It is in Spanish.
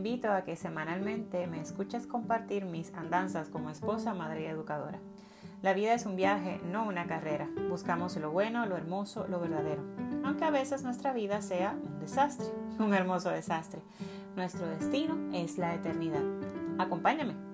invito a que semanalmente me escuches compartir mis andanzas como esposa, madre y educadora. La vida es un viaje, no una carrera. Buscamos lo bueno, lo hermoso, lo verdadero. Aunque a veces nuestra vida sea un desastre, un hermoso desastre. Nuestro destino es la eternidad. Acompáñame.